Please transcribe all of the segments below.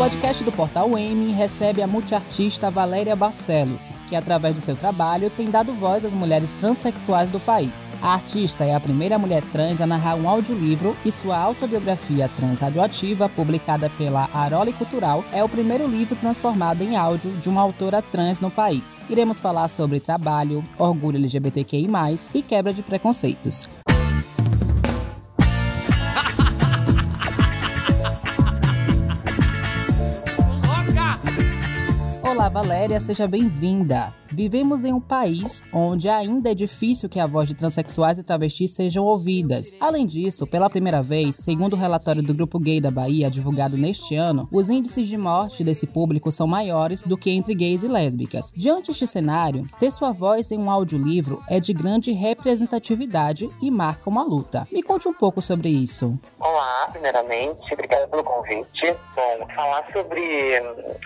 podcast do Portal M recebe a multiartista Valéria Barcelos, que através do seu trabalho tem dado voz às mulheres transexuais do país. A artista é a primeira mulher trans a narrar um audiolivro e sua autobiografia Trans Radioativa, publicada pela Arole Cultural, é o primeiro livro transformado em áudio de uma autora trans no país. Iremos falar sobre trabalho, orgulho LGBTQI+, e quebra de preconceitos. Valéria, seja bem-vinda. Vivemos em um país onde ainda é difícil que a voz de transexuais e travestis sejam ouvidas. Além disso, pela primeira vez, segundo o relatório do Grupo Gay da Bahia, divulgado neste ano, os índices de morte desse público são maiores do que entre gays e lésbicas. Diante deste cenário, ter sua voz em um audiolivro é de grande representatividade e marca uma luta. Me conte um pouco sobre isso. Olá, primeiramente, obrigada pelo convite. Bom, falar sobre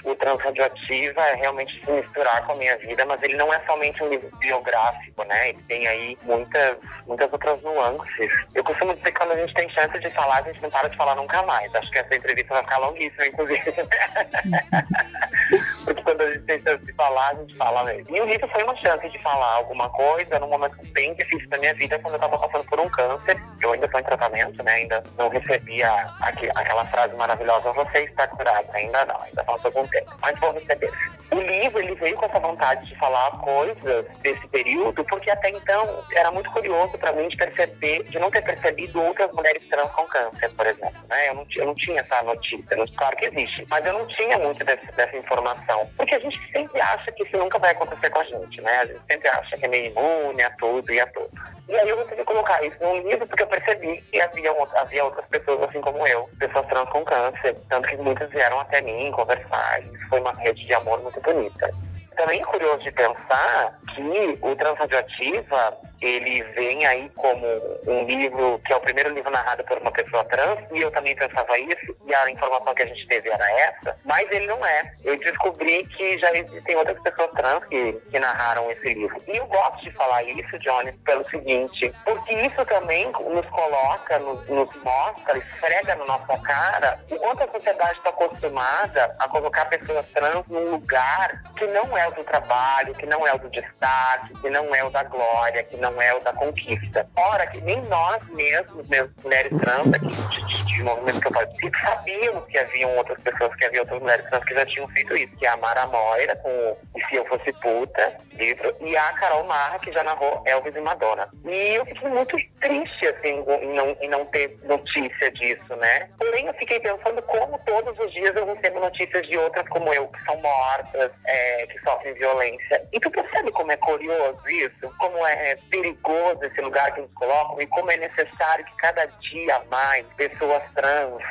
o Transradioativa realmente se misturar com a minha vida, mas ele não é somente um livro biográfico, né? Ele tem aí muitas, muitas outras nuances. Eu costumo dizer que quando a gente tem chance de falar, a gente não para de falar nunca mais. Acho que essa entrevista vai ficar longuíssima, inclusive. Quando a gente tem chance de falar, a gente fala mesmo. E o livro foi uma chance de falar alguma coisa num momento bem difícil da minha vida, quando eu estava passando por um câncer. Eu ainda estou em tratamento, né? Ainda não recebi a, aquela frase maravilhosa, você está curado. Ainda não, ainda falta algum tempo. Mas vou receber. O livro, ele veio com essa vontade de falar coisas desse período, porque até então era muito curioso para mim de perceber, de não ter percebido outras mulheres trans com câncer, por exemplo. Né? Eu, não, eu não tinha essa notícia, claro que existe, mas eu não tinha muito desse, dessa informação, porque a gente sempre acha que isso nunca vai acontecer com a gente, né? A gente sempre acha que é meio imune a tudo e a tudo. E aí eu resolvi colocar isso num livro porque eu percebi que havia, havia outras pessoas assim como eu, pessoas trans com câncer, tanto que muitas vieram até mim conversar, e foi uma rede de amor muito bonita. Também é curioso de pensar que o Transradioativa ele vem aí como um livro que é o primeiro livro narrado por uma pessoa trans, e eu também pensava isso, e a informação que a gente teve era essa, mas ele não é. Eu descobri que já existem outras pessoas trans que, que narraram esse livro. E eu gosto de falar isso, Johnny, pelo seguinte, porque isso também nos coloca, nos, nos mostra, esfrega na nossa cara o quanto a sociedade está acostumada a colocar pessoas trans num lugar que não é o do trabalho, que não é o do destaque, que não é o da glória, que não é o da conquista. Ora, que nem nós mesmos, mesmo mulheres trans aqui de, de, de movimento que eu participo, sabíamos que haviam outras pessoas, que havia outras mulheres trans que já tinham feito isso, que é a Mara Moira, com E Se Eu Fosse Puta, livro, e a Carol Marra, que já narrou Elvis e Madonna. E eu fiquei muito triste, assim, em não, em não ter notícia disso, né? Porém, eu fiquei pensando como todos os dias eu recebo notícias de outras como eu, que são mortas, é, que sofrem violência. E tu percebe como é curioso isso? Como é perigoso esse lugar que nos colocam e como é necessário que cada dia mais pessoas trans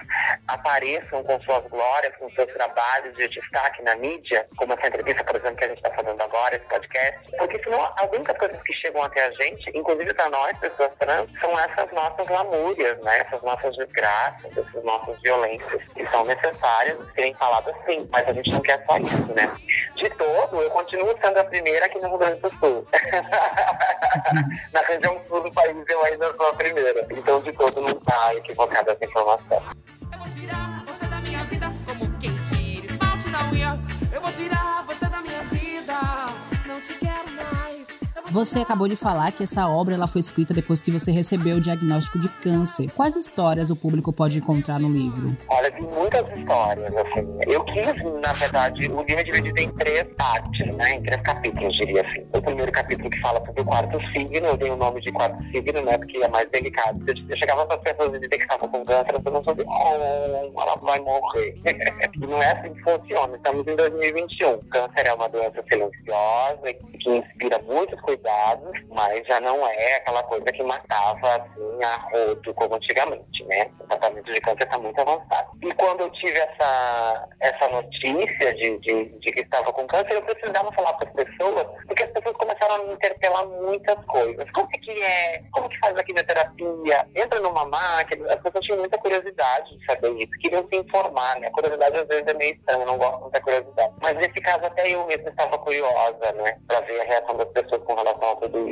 apareçam com suas glórias, com seus trabalhos de destaque na mídia, como essa entrevista, por exemplo, que a gente está fazendo agora, esse podcast, porque senão algumas das coisas que chegam até a gente, inclusive para nós, pessoas trans, são essas nossas lamúrias, né? essas nossas desgraças, essas nossas violências, que são necessárias serem faladas sim, mas a gente não quer só isso, né? De todo, eu continuo sendo a primeira aqui no Rio Grande do Sul. Na região sul do país eu ainda sou a primeira. Então, de todo, não está equivocada essa informação. Eu vou tirar você da minha vida como quem tira unha. Eu vou tirar você da minha vida, Você acabou de falar que essa obra ela foi escrita depois que você recebeu o diagnóstico de câncer. Quais histórias o público pode encontrar no livro? Olha, tem muitas histórias, assim. Eu quis, na verdade, o livro é dividido em três partes, né? Em três capítulos, diria assim. O primeiro capítulo que fala sobre o quarto signo, eu dei o nome de quarto signo, né? Porque é mais delicado. Eu chegava para as pessoas e dizer que estavam com câncer, eu não sabia, oh, ela vai morrer. não é assim que funciona. Estamos em 2021. Câncer é uma doença silenciosa que inspira muitos cuidados cuidados, mas já não é aquela coisa que matava assim a rodo como antigamente, né? O tratamento de câncer está muito avançado. E quando eu tive essa, essa notícia de, de, de que estava com câncer, eu precisava falar para as pessoas, porque as pessoas começaram a me interpelar muitas coisas. Como é que é? Como que faz a quimioterapia? Entra numa máquina. As pessoas tinham muita curiosidade de saber isso, queriam se informar, né? A curiosidade às vezes é meio estranha, não gosto muita curiosidade. Mas nesse caso até eu mesmo estava curiosa, né? Pra ver a reação das pessoas com relação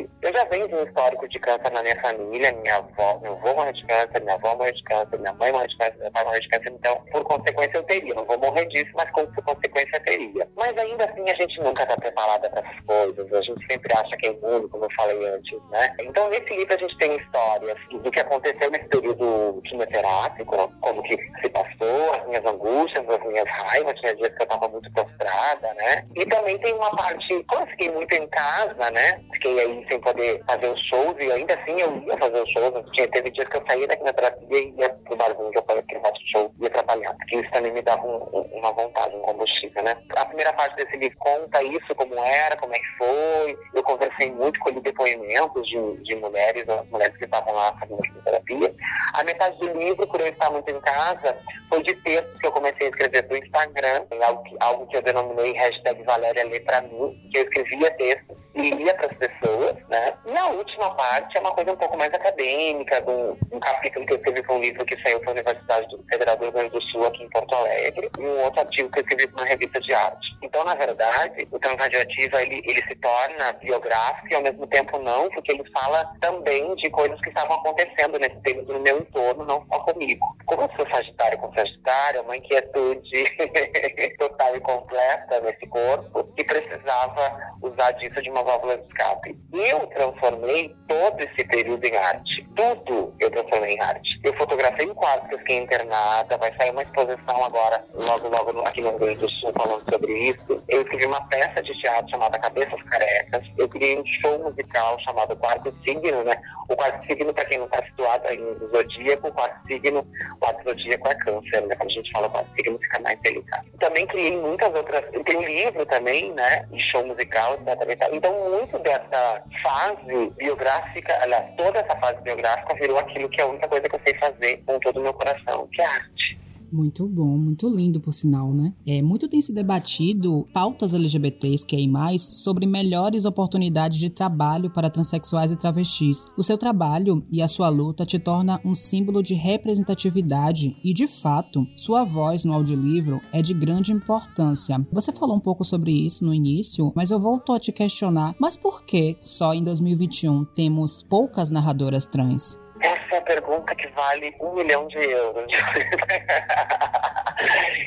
isso. Eu já venho de um histórico de câncer na minha família, minha avó, meu avô morreu de câncer, minha avó morreu de câncer, minha mãe morreu de câncer, meu pai morreu de câncer, então, por consequência, eu teria. Não vou morrer disso, mas por consequência, eu teria. Mas ainda assim, a gente nunca está preparada para essas coisas, a gente sempre acha que é imune, como eu falei antes, né? Então, nesse livro, a gente tem histórias do que aconteceu nesse período quimioterápico, como que se passou, as minhas angústias, as minhas raivas, tinha dias que eu estava muito prostrada, né? E também tem uma parte, como eu fiquei muito em casa, né? Fiquei aí sem poder fazer os shows, e ainda assim eu ia fazer os shows, tinha, teve dias que eu saía da quimioterapia e ia pro barzinho que eu que eu faço show, ia trabalhar, porque isso também me dava um, um, uma vontade, um combustível, né? A primeira parte desse livro conta isso, como era, como é que foi, eu conversei muito, com os depoimentos de, de mulheres, as mulheres que estavam lá fazendo quimioterapia. A metade do livro, por eu estar muito em casa, foi de textos que eu comecei a escrever do Instagram, algo que, algo que eu denominei hashtag Valéria Lê Pra Mim, que eu escrevia textos lia para as pessoas, né? E a última parte é uma coisa um pouco mais acadêmica, de um, capítulo que eu escrevi para um livro que saiu para a Universidade do Federal do Rio Grande do Sul, aqui em Porto Alegre, e um outro artigo que eu escrevi para uma revista de arte. Então, na verdade, o Transradioativa, ele, ele se torna biográfico e ao mesmo tempo não, porque ele fala também de coisas que estavam acontecendo nesse período no meu entorno, não só comigo. Como eu sou sagitário com sagitário, uma inquietude total e completa nesse corpo, que precisava usar disso de uma válvula de escape. Eu transformei todo esse período em arte. Tudo eu transformei em arte. Eu fotografei um quadro que eu fiquei internada, vai sair uma exposição agora, logo, logo aqui no Rio Grande do Sul, falando sobre isso. Eu escrevi uma peça de teatro chamada Cabeças Carecas. Eu criei um show musical chamado Quarto Signo, né? O quarto signo, para quem não está situado aí no zodíaco, o quarto signo, o quarto zodíaco é câncer, né? Quando a gente fala quarto signo, fica mais delicado. Também criei muitas outras. Tem um livro também, né? De show musical, etc. Então, muito dessa fase biográfica, aliás, toda essa fase biográfica virou aquilo que é a única coisa que eu sei fazer com todo o meu coração, que é arte. Muito bom, muito lindo por sinal, né? É, muito tem se debatido pautas LGBTs que é mais sobre melhores oportunidades de trabalho para transexuais e travestis. O seu trabalho e a sua luta te torna um símbolo de representatividade e, de fato, sua voz no audiolivro é de grande importância. Você falou um pouco sobre isso no início, mas eu volto a te questionar, mas por que só em 2021 temos poucas narradoras trans? Essa é a pergunta que vale um milhão de euros.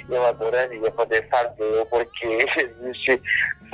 Eu adoraria poder saber o porquê existe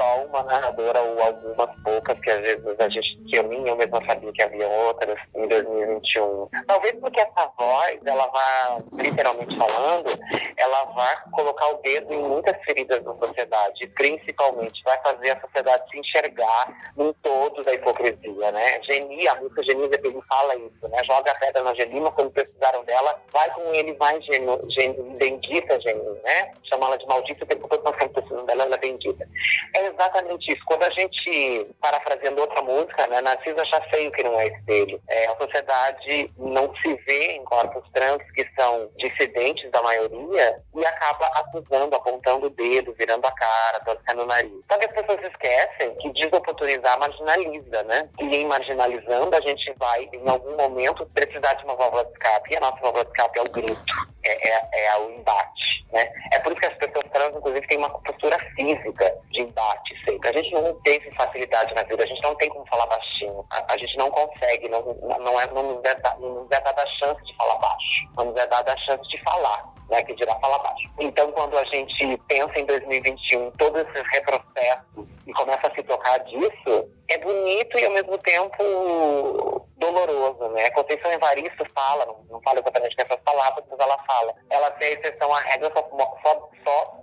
só uma narradora ou algumas poucas, que às vezes a gente, que eu nem eu mesma sabia que havia outras em 2021. Talvez porque essa voz, ela vá, literalmente falando, ela vai colocar o dedo em muitas feridas da sociedade, principalmente vai fazer a sociedade se enxergar num todo da hipocrisia, né? Geni, a música Geni Zeppelin fala isso, né? Joga a pedra na Gelima quando precisaram dela, vai com ele, vai Geni, Geni bendita Geni, né? Chama ela de maldita, porque depois nós estamos precisando dela, ela é bendita. É exatamente isso. Quando a gente, parafraseando outra música, né, Narciso acha feio que não é espelho. É, a sociedade não se vê em corpos trans que são dissidentes da maioria e acaba acusando, apontando o dedo, virando a cara, torcendo o nariz. Só que as pessoas esquecem que desoportunizar marginaliza, né? E em marginalizando, a gente vai, em algum momento, precisar de uma válvula de escape. E a nossa válvula de escape é o grito, é, é, é o embate, né? É por isso que as pessoas trans, inclusive, têm uma postura física de embate sempre. A gente não teve facilidade na vida, a gente não tem como falar baixinho. A, a gente não consegue, não, não, é, não, nos é, não nos é dada a chance de falar baixo, não nos é dada a chance de falar. Né, que dirá falar baixo. Então, quando a gente pensa em 2021, todo esse retrocesso e começa a se tocar disso, é bonito e ao mesmo tempo doloroso, né? Conceição Evaristo fala, não, não fala exatamente com essas palavras, mas ela fala, ela tem exceção à regra só, só, só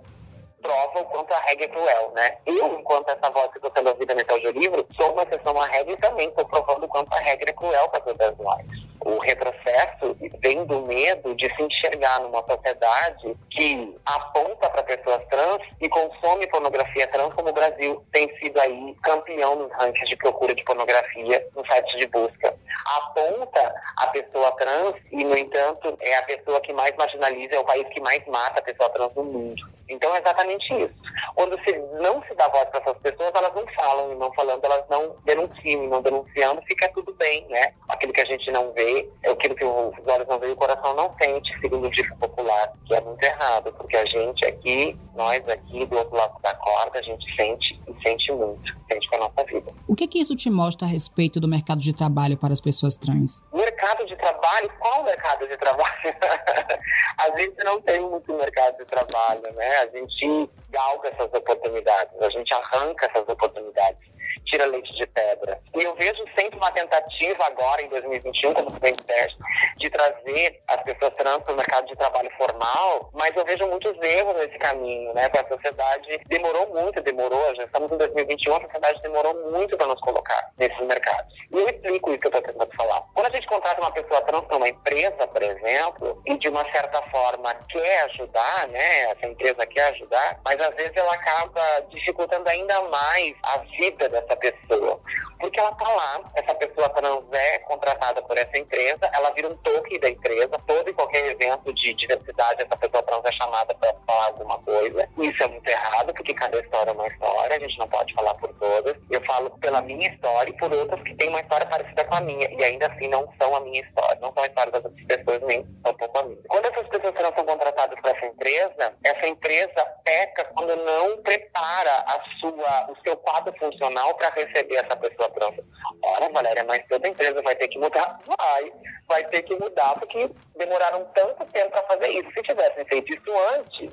prova o quanto a regra é cruel, né? Eu, enquanto essa voz que estou sendo ouvida nesse audiolivro, sou uma exceção à regra e também estou provando o quanto a regra é cruel para todas nós. O retrocesso vem do medo de se enxergar numa sociedade que aponta para pessoas trans e consome pornografia trans, como o Brasil tem sido aí campeão nos rankings de procura de pornografia nos sites de busca. Aponta a pessoa trans e, no entanto, é a pessoa que mais marginaliza, é o país que mais mata a pessoa trans no mundo. Então, é exatamente isso. Quando se não se dá voz para essas pessoas, elas não falam, e não falando, elas não denunciam, e não denunciando, fica tudo bem, né? Aquilo que a gente não vê, é aquilo que os olhos não veem, o coração não sente, segundo o dito popular, que é muito errado, porque a gente aqui, nós aqui do outro lado da corda, a gente sente e sente muito, sente com a nossa vida. O que que isso te mostra a respeito do mercado de trabalho para as pessoas trans? Mercado de trabalho? Qual mercado de trabalho? a gente não tem muito mercado de trabalho, né? A gente galga essas oportunidades, a gente arranca essas oportunidades tira leite de pedra. E eu vejo sempre uma tentativa agora, em 2021, como se bem disseste, de trazer as pessoas trans para o mercado de trabalho formal, mas eu vejo muitos erros nesse caminho, né? A sociedade demorou muito, demorou, já estamos em 2021, a sociedade demorou muito para nos colocar nesses mercados. E eu explico isso que eu estou tentando falar. Quando a gente contrata uma pessoa trans para uma empresa, por exemplo, e de uma certa forma quer ajudar, né? Essa empresa quer ajudar, mas às vezes ela acaba dificultando ainda mais a vida dessa pessoa. Porque ela está lá, essa pessoa trans é contratada por essa empresa, ela vira um toque da empresa, todo e qualquer evento de diversidade, essa pessoa trans é chamada para falar alguma coisa. Isso é muito errado, porque cada história é uma história, a gente não pode falar por todas. Eu falo pela minha história e por outras que têm uma história parecida com a minha, e ainda assim não são a minha história, não são a história das outras pessoas, nem pouco a minha. Quando essas pessoas trans são contratadas por essa empresa, essa empresa peca quando não prepara a sua, o seu quadro funcional para receber essa pessoa trans. Ora, Valéria, mas toda empresa vai ter que mudar? Vai. Vai ter que mudar porque demoraram tanto tempo para fazer isso. Se tivessem feito isso antes,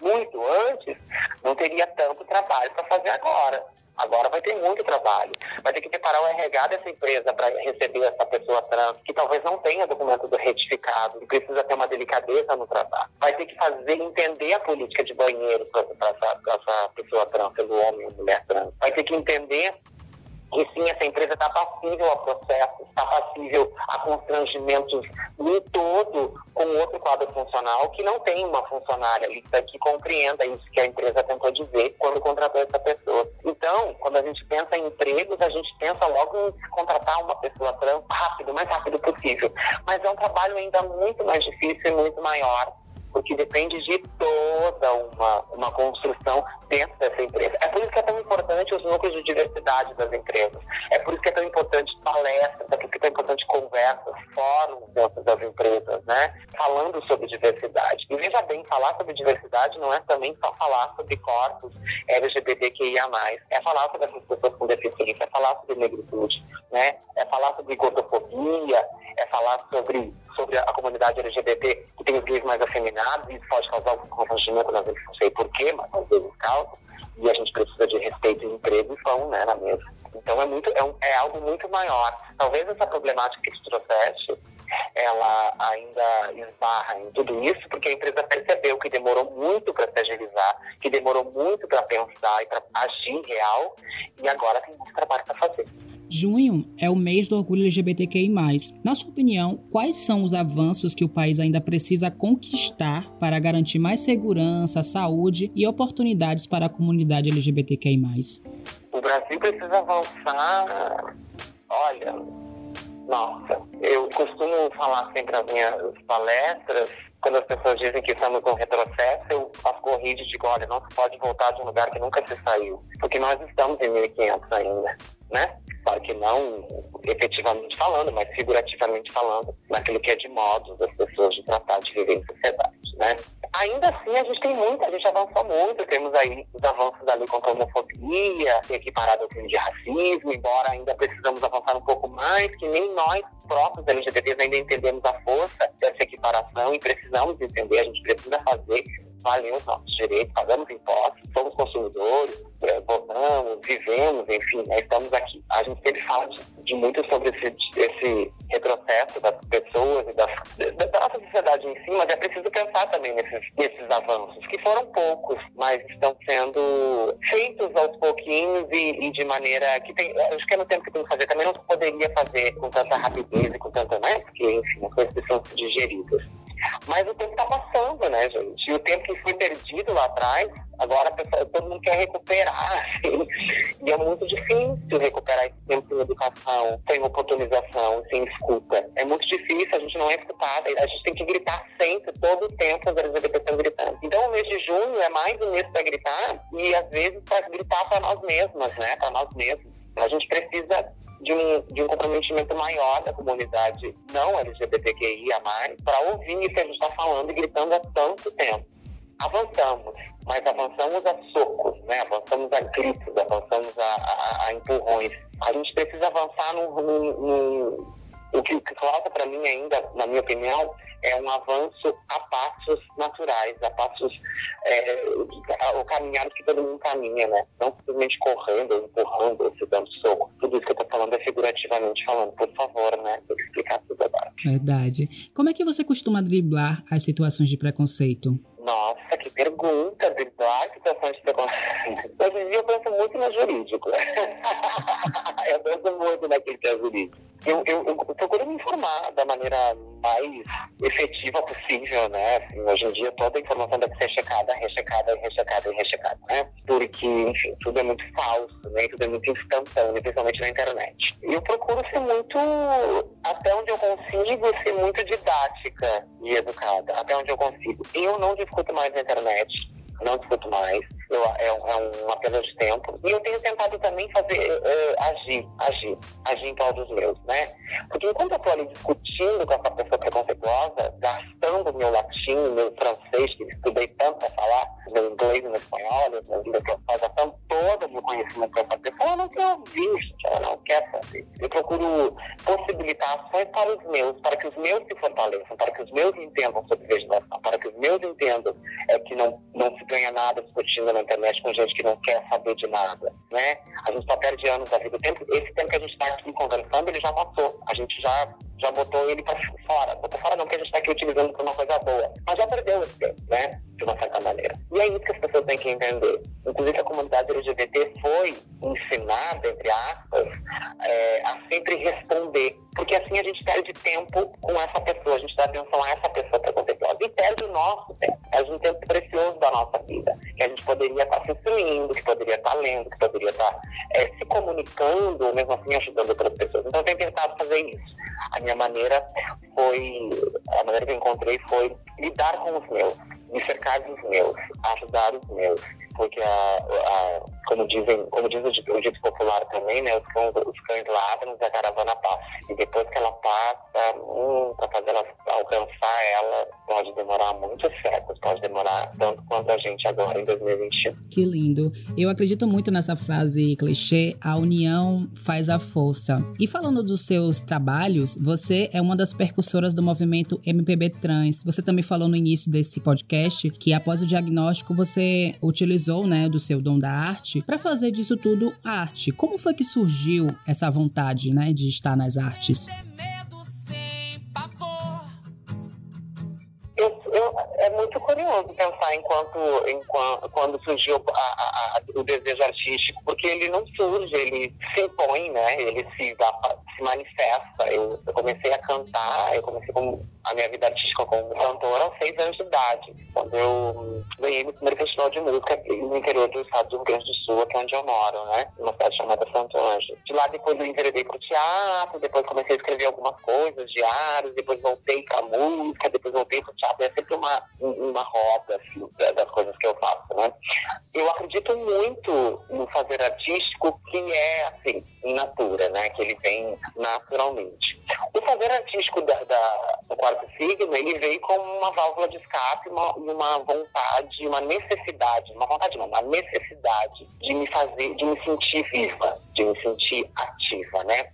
muito antes, não teria tanto trabalho para fazer agora. Agora vai ter muito trabalho. Vai ter que preparar o RH dessa empresa para receber essa pessoa trans, que talvez não tenha documento do retificado, e precisa ter uma delicadeza no trabalho. Vai ter que fazer entender a política de banheiro para essa, essa pessoa trans, pelo homem ou mulher trans. Vai ter que entender que sim, essa empresa está passível a processos, está passível a constrangimentos no todo com outro quadro funcional que não tem uma funcionária ali que compreenda isso que a empresa tentou dizer quando contratou essa pessoa. Então, quando a gente pensa em empregos, a gente pensa logo em contratar uma pessoa trans rápido, o mais rápido possível. Mas é um trabalho ainda muito mais difícil e muito maior porque depende de toda uma, uma construção dentro dessa empresa. É por isso que é tão importante os núcleos de diversidade das empresas. É por isso que é tão importante palestras, é por isso que é tão importante conversas, fóruns dentro das empresas, né? Falando sobre diversidade. E veja bem, falar sobre diversidade não é também só falar sobre corpos LGBTQIA+. É falar sobre essas pessoas com deficiência, é falar sobre negritude, né? É falar sobre gordofobia, é falar sobre, sobre a comunidade LGBT que tem os gays mais afeminados, isso pode causar algum constrangimento, às vezes não sei porquê, mas às vezes causa, e a gente precisa de respeito e emprego e pão, né, na mesa. Então é, muito, é, um, é algo muito maior. Talvez essa problemática que tu trouxeste, ela ainda esbarra em tudo isso, porque a empresa percebeu que demorou muito para se agilizar, que demorou muito para pensar e para agir real, e agora tem muito trabalho para fazer. Junho é o mês do orgulho LGBTQI+. Na sua opinião, quais são os avanços que o país ainda precisa conquistar para garantir mais segurança, saúde e oportunidades para a comunidade LGBTQI+. O Brasil precisa avançar. Olha, nossa, eu costumo falar sempre nas minhas palestras, quando as pessoas dizem que estamos num retrocesso, eu faço corrida e digo, olha, não se pode voltar de um lugar que nunca se saiu, porque nós estamos em 1500 ainda, né? Claro que não efetivamente falando, mas figurativamente falando, naquilo que é de modos das pessoas de tratar de viver em sociedade, né? Ainda assim, a gente tem muito, a gente avançou muito, temos aí os avanços da lei contra a homofobia, equiparado ao crime de racismo, embora ainda precisamos avançar um pouco mais, que nem nós próprios LGBTs ainda entendemos a força dessa equiparação e precisamos entender, a gente precisa fazer valer os nossos direitos, pagamos impostos, somos consumidores, é, votamos, vivemos, enfim, né, estamos aqui. A gente sempre fala de, de muito sobre esse, esse, retrocesso das pessoas e das, da nossa sociedade em si, mas é preciso pensar também nesses, nesses avanços, que foram poucos, mas estão sendo feitos aos pouquinhos e, e de maneira que tem. Acho que é no tempo que tem que fazer, também não poderia fazer com tanta rapidez e com tanta, né? Porque, enfim, as coisas ser digeridas. Mas o tempo está passando, né, gente? E o tempo que foi perdido lá atrás, agora pessoa, todo mundo quer recuperar, assim. E é muito difícil recuperar esse tempo sem educação, sem oportunização, sem escuta. É muito difícil, a gente não é escutada. A gente tem que gritar sempre, todo o tempo, as LGBTs estão gritando. Então o mês de junho é mais um mês para gritar e às vezes para gritar para nós mesmas, né? Para nós mesmos. A gente precisa de um, de um comprometimento maior da comunidade não LGBTQIA+, para ouvir o que a gente está falando e gritando há tanto tempo. Avançamos, mas avançamos a socos, né? avançamos a gritos, avançamos a, a, a empurrões. A gente precisa avançar no, no, no o que falta para mim ainda, na minha opinião, é um avanço a passos naturais, a passos, é, o caminhar que todo mundo caminha, né? Não simplesmente correndo, ou empurrando, ou se dando soco. Tudo isso que eu tô falando é figurativamente falando. Por favor, né? Tem que explicar tudo agora. Verdade. Como é que você costuma driblar as situações de preconceito? Nossa, que pergunta, driblar situações de preconceito. Hoje em dia eu penso muito no jurídico. eu penso muito naquele que é jurídico eu, eu, eu procuro me informar da maneira mais efetiva possível, né? Assim, hoje em dia toda a informação deve ser checada, rechecada, rechecada rechecada, né? Porque, enfim, tudo é muito falso, né? Tudo é muito instantâneo, principalmente na internet. Eu procuro ser muito, até onde eu consigo, ser muito didática e educada, até onde eu consigo. Eu não discuto mais na internet, não discuto mais eu, é, é uma perda de tempo. E eu tenho tentado também fazer, uh, agir, agir, agir em prol dos meus, né? Porque enquanto eu estou ali discutindo com essa pessoa preconceituosa, gastando meu latim, meu francês, que estudei tanto para falar, meu inglês e meu espanhol, minha vida que eu faço, gastando todo o meu conhecimento para essa pessoa, ela não quer ouvir, ela não quer saber. Eu procuro possibilitar ações para os meus, para que os meus se fortaleçam, para que os meus entendam sobre legislação, para que os meus entendam é, que não, não se ganha nada discutindo na internet com gente que não quer saber de nada, né? A gente só perde anos da vida. O tempo, esse tempo que a gente está aqui conversando, ele já passou. A gente já, já botou ele para fora. Botou fora não, porque a gente está aqui utilizando para uma coisa boa. Mas já perdeu esse tempo, né? De uma certa maneira. E é isso que as pessoas têm que entender. Inclusive, a comunidade LGBT foi ensinada, entre aspas, é, a sempre responder. Porque assim a gente perde tempo com essa pessoa, a gente dá atenção a essa pessoa preconceituosa e perde o nosso tempo. É um tempo precioso da nossa vida, que a gente poderia estar se instruindo, que poderia estar lendo, que poderia estar é, se comunicando, mesmo assim ajudando outras pessoas. Então eu tenho tentado fazer isso. A minha maneira foi, a maneira que eu encontrei foi lidar com os meus, me cercar dos meus, ajudar os meus porque a, a, como dizem, como diz o, o dito popular também, né, os cães, os cães ladram e a caravana passa. E depois que ela passa, hum, para fazer ela alcançar ela, pode demorar muitos séculos, pode demorar tanto quanto a gente agora em 2021. Que lindo. Eu acredito muito nessa frase clichê, a união faz a força. E falando dos seus trabalhos, você é uma das percussoras do movimento MPB Trans. Você também falou no início desse podcast que após o diagnóstico você utilizou utilizou, né, do seu dom da arte para fazer disso tudo arte. Como foi que surgiu essa vontade, né, de estar nas artes? Muito curioso pensar enquanto, enquanto quando surgiu a, a, o desejo artístico, porque ele não surge, ele se impõe, né? Ele se, se manifesta. Eu, eu comecei a cantar, eu comecei com a minha vida artística como cantora aos seis anos de idade, quando eu ganhei meu primeiro festival de música no interior do estado do Rio Grande do Sul, que é onde eu moro, né? Uma cidade chamada Santo Anjo. De lá depois eu enveredei pro teatro, depois comecei a escrever algumas coisas, diários, depois voltei pra música, depois voltei pro teatro. Uma, uma roda, assim, das coisas que eu faço, né? Eu acredito muito no fazer artístico que é, assim, in natura, né? Que ele vem naturalmente. O fazer artístico da, da, quarto signo, ele veio como uma válvula de escape uma, uma vontade, uma necessidade, uma vontade não, uma necessidade de me fazer, de me sentir viva, de me sentir ativa, né?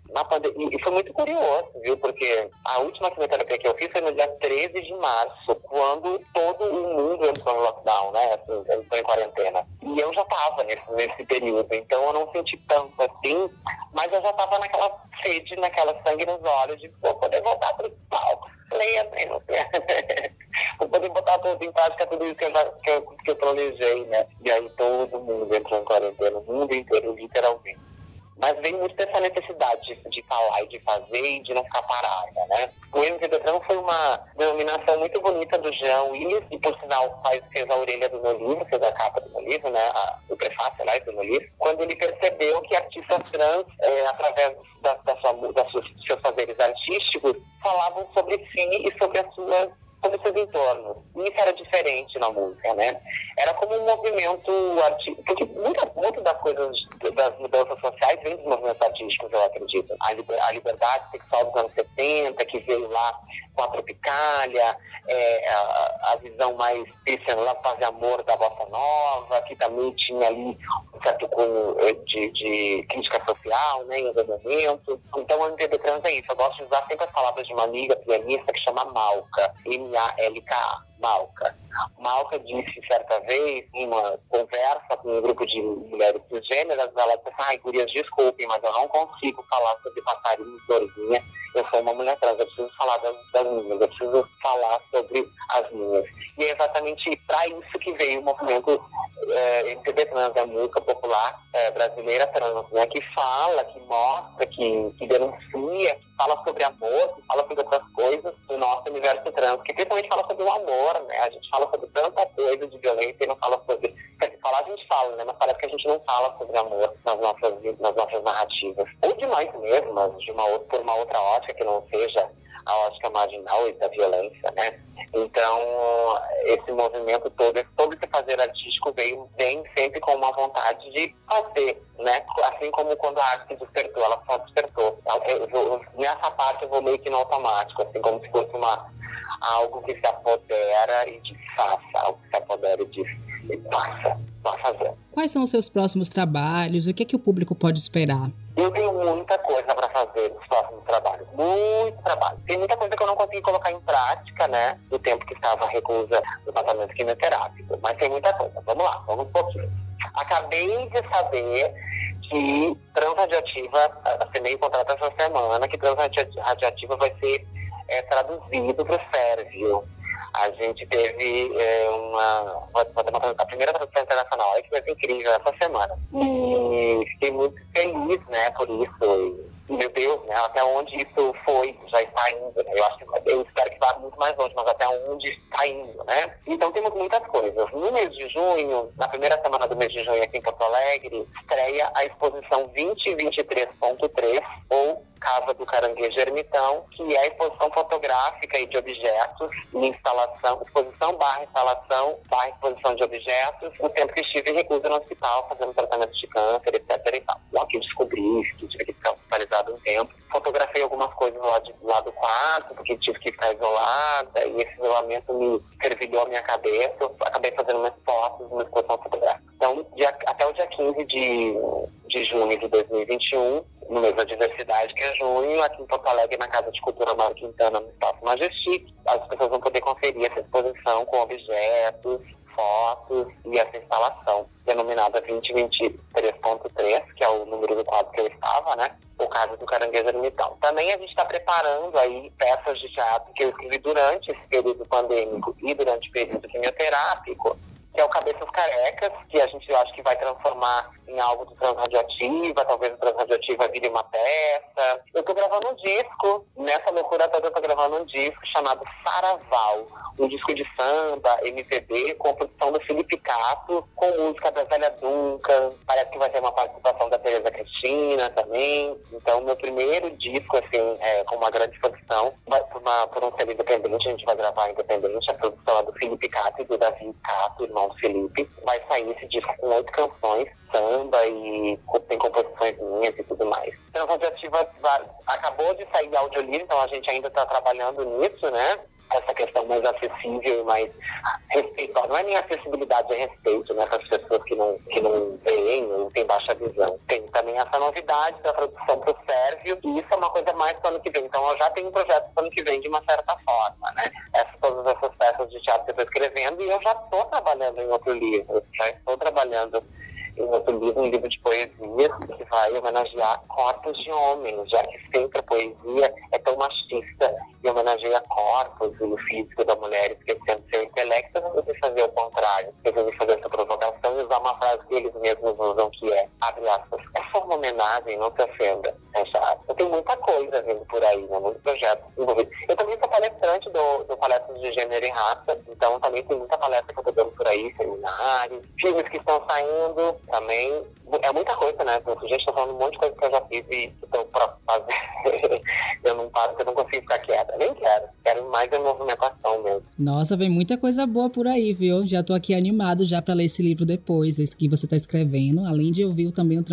E foi muito curioso, viu? Porque a última quimioterapia que eu fiz foi no dia 13 de março, quando todo o mundo entrou no lockdown, né? Assim, entrou em quarentena. E eu já estava nesse, nesse período, então eu não senti tanto assim, mas eu já estava naquela sede, naquela sangue nos olhos de pô, poder voltar para o palco. Leia menos? Vou poder botar tudo em prática, tudo isso que eu, que eu, que eu planejei, né? E aí todo mundo entrou em quarentena, o mundo inteiro, literalmente. Mas vem muito dessa necessidade de, de falar e de fazer e de não ficar parada, né? O MV Trans foi uma denominação muito bonita do Jean Willis, e por sinal faz, fez a orelha do meu livro, fez a capa do meu livro, né? A, o prefácio, aliás, do meu livro, quando ele percebeu que artistas trans, é, através da, da sua, da dos seus fazeres artísticos, falavam sobre si e sobre as suas sobre seus entornos. E isso era diferente na música, né? Era como um movimento artístico, porque muita, muita das coisas, das mudanças sociais vem dos movimentos artísticos, eu acredito. A, liber, a liberdade sexual dos anos 70, que veio lá com a Tropicália, é, a, a, visão mais lá, fazer amor da bossa nova, que também tinha ali um certo cunho é, de, de crítica social, né, em algum momento. Então, a MPB trans é isso. Eu gosto de usar sempre as palavras de uma amiga pianista que chama Malca, M-A-L-K-A. Malca. Malca disse certa vez, em uma conversa com um grupo de mulheres cisgêneras, ela disse, ai, gurias, desculpem, mas eu não consigo falar sobre passarinho e florzinha eu sou uma mulher trans, eu preciso falar das, das minhas, eu preciso falar sobre as minhas. E é exatamente para isso que veio o movimento é, Trans, a música popular é, brasileira trans, né, que fala, que mostra, que, que denuncia, que fala sobre amor, que fala sobre outras coisas do nosso universo trans, que principalmente fala sobre o amor, né, a gente fala sobre tanta coisa de violência e não fala sobre falar a gente fala, né? Mas parece que a gente não fala sobre amor nas nossas, nas nossas narrativas. Ou de nós mesmas, de uma, por uma outra ótica que não seja a ótica marginal e da violência, né? Então, esse movimento todo, todo esse fazer artístico veio, vem sempre com uma vontade de fazer, né? Assim como quando a arte despertou, ela só despertou. Eu, eu, nessa parte eu vou meio que no automático, assim como se fosse uma, algo que se apodera e disfarça, algo que se apodera e diz, e passa fazendo. Quais são os seus próximos trabalhos? O que é que o público pode esperar? Eu tenho muita coisa para fazer nos próximos trabalhos, muito trabalho. Tem muita coisa que eu não consegui colocar em prática, né, do tempo que estava recusa do tratamento quimioterápico, mas tem muita coisa. Vamos lá, vamos um pouquinho. Acabei de saber que transradiativa, assinei o contrato essa semana, que transradiativa vai ser é, traduzido para o sérvio a gente teve é, uma, uma, a primeira tradução internacional que foi incrível essa semana. E fiquei muito feliz, né, por isso. E, meu Deus, né, até onde isso foi, já está indo, né? Eu acho que eu espero que vá muito mais longe, mas até onde está indo, né? Então temos muitas coisas. No mês de junho, na primeira semana do mês de junho aqui em Porto Alegre, estreia a exposição 2023.3, ou Casa do Caranguejo Ermitão, que é exposição fotográfica e de objetos instalação, exposição barra instalação barra exposição de objetos, no tempo que estive reclusa no hospital, fazendo tratamento de câncer, etc. E tal. Lá que eu descobri isso, tive que ficar hospitalizado um tempo. Fotografei algumas coisas lá, de, lá do quarto, porque tive que ficar isolada, e esse isolamento me fervilhou a minha cabeça. Eu acabei fazendo umas fotos, uma exposição fotográfica. Então, dia, até o dia 15 de, de junho de 2021, no mês da diversidade, que é junho, aqui em Porto Alegre, na Casa de Cultura Mário Quintana, no Espaço Majestic. As pessoas vão poder conferir essa exposição com objetos, fotos e essa instalação, denominada 2023.3, que é o número do quadro que eu estava, né? O caso do Caranguejo Ermitão. Também a gente está preparando aí peças de teatro que eu escrevi durante esse período pandêmico e durante o período quimioterápico, que é o Cabeças Carecas, que a gente acha que vai transformar em algo de transradioativa, talvez o transradioativa vire uma peça. Eu tô gravando um disco, nessa loucura toda eu tô gravando um disco chamado Saraval, um disco de samba, MPB, com produção do Felipe Cato, com música da Zélia Duncan, parece que vai ter uma participação da Tereza Cristina também. Então, meu primeiro disco, assim, é, com uma grande produção, vai uma, um selo independente, a gente vai gravar independente, a produção é do Felipe Cato e do Davi Cato, irmão do Felipe. Vai sair esse disco com oito canções, samba e tem composições minhas e tudo mais. Então, a Radioativa acabou de sair audiolivro, então a gente ainda está trabalhando nisso, né? Essa questão mais acessível mais respeitosa. Não é nem acessibilidade, é respeito, né, pessoas que não, que não veem ou têm baixa visão. Tem também essa novidade da tradução para o sérvio, e isso é uma coisa mais para o ano que vem. Então, eu já tenho um projeto para o ano que vem, de uma certa forma, né? Essas, todas essas peças de teatro que eu estou escrevendo, e eu já estou trabalhando em outro livro, já estou trabalhando em outro livro, um livro de poesia que vai homenagear corpos de homens, já que sempre a poesia é tão machista e homenageia corpos e o físico da mulher, esquecendo seu intelecto, eu resolvi fazer o contrário. Eu resolvi fazer essa provocação e usar uma frase que eles mesmos usam, que é, abre aspas, é uma homenagem, não se ofenda, fecha aspas. Tem muita coisa vindo por aí, né? muito projeto envolvido. Eu também sou palestrante do, do Palestras de Gênero e Raça, Então também tem muita palestra que eu tô dando por aí, seminários, filmes que estão saindo também. É muita coisa, né? A gente tá falando um monte de coisa que eu já fiz e estou pra fazer. eu não paro, eu não consigo ficar quieta. Nem quero. Quero mais a movimentação mesmo. Nossa, vem muita coisa boa por aí, viu? Já tô aqui animado já para ler esse livro depois, esse que você tá escrevendo, além de ouvir também o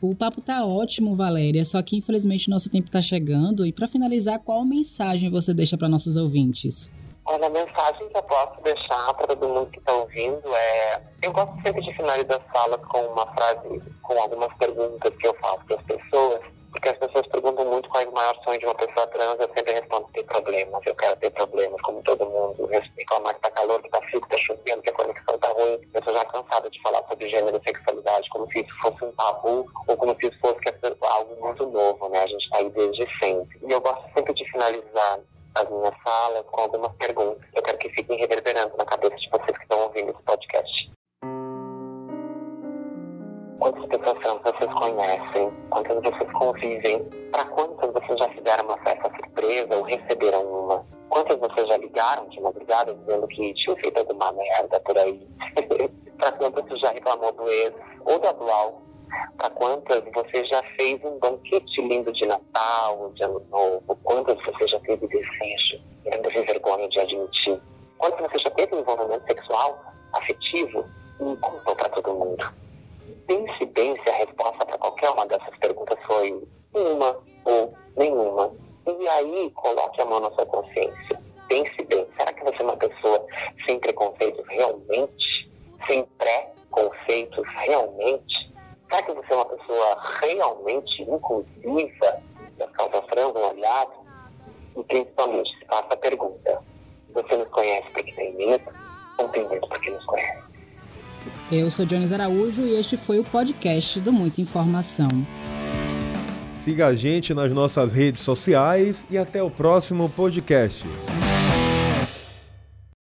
O papo tá ótimo, Valéria, só que infelizmente nosso tempo tá chegando. E para finalizar, qual mensagem você deixa para nossos ouvintes? Olha, a mensagem que eu posso deixar para todo mundo que está ouvindo é: eu gosto sempre de finalizar as falas com uma frase, com algumas perguntas que eu faço para as pessoas, porque as pessoas maior sonho de uma pessoa trans. Eu sempre respondo: ter problemas, eu quero ter problemas, como todo mundo. Reclamar que está calor, que está frio, que está chovendo, que a conexão está ruim. Eu estou já cansada de falar sobre gênero e sexualidade como se isso fosse um tabu ou como se isso fosse algo muito novo, né? A gente está aí desde sempre. E eu gosto sempre de finalizar as minhas falas com algumas perguntas eu quero que fiquem reverberando na cabeça de vocês que estão ouvindo esse podcast. Quantas pessoas trans vocês conhecem? Quantas vocês convivem? Para quantas vocês já fizeram uma festa surpresa ou receberam uma? Quantas vocês já ligaram de madrugada dizendo que tinham feito alguma merda por aí? Para quantas você já reclamou do ex ou do atual para quantas você já fez um banquete lindo de Natal, de Ano Novo? Quantas você já teve desejo ainda teve vergonha de admitir? Quantas você já teve um envolvimento sexual, afetivo e contou para todo mundo? Se a resposta para qualquer uma dessas perguntas foi uma ou nenhuma. E aí, coloque a mão na sua consciência. Pense bem, será que você é uma pessoa sem preconceitos realmente? Sem pré-conceitos realmente? Será que você é uma pessoa realmente inclusiva das causas trans no olhar? E principalmente, se faça a pergunta: você nos conhece porque tem medo ou tem medo porque nos conhece? Eu sou Jones Araújo e este foi o podcast do Muita Informação. Siga a gente nas nossas redes sociais e até o próximo podcast.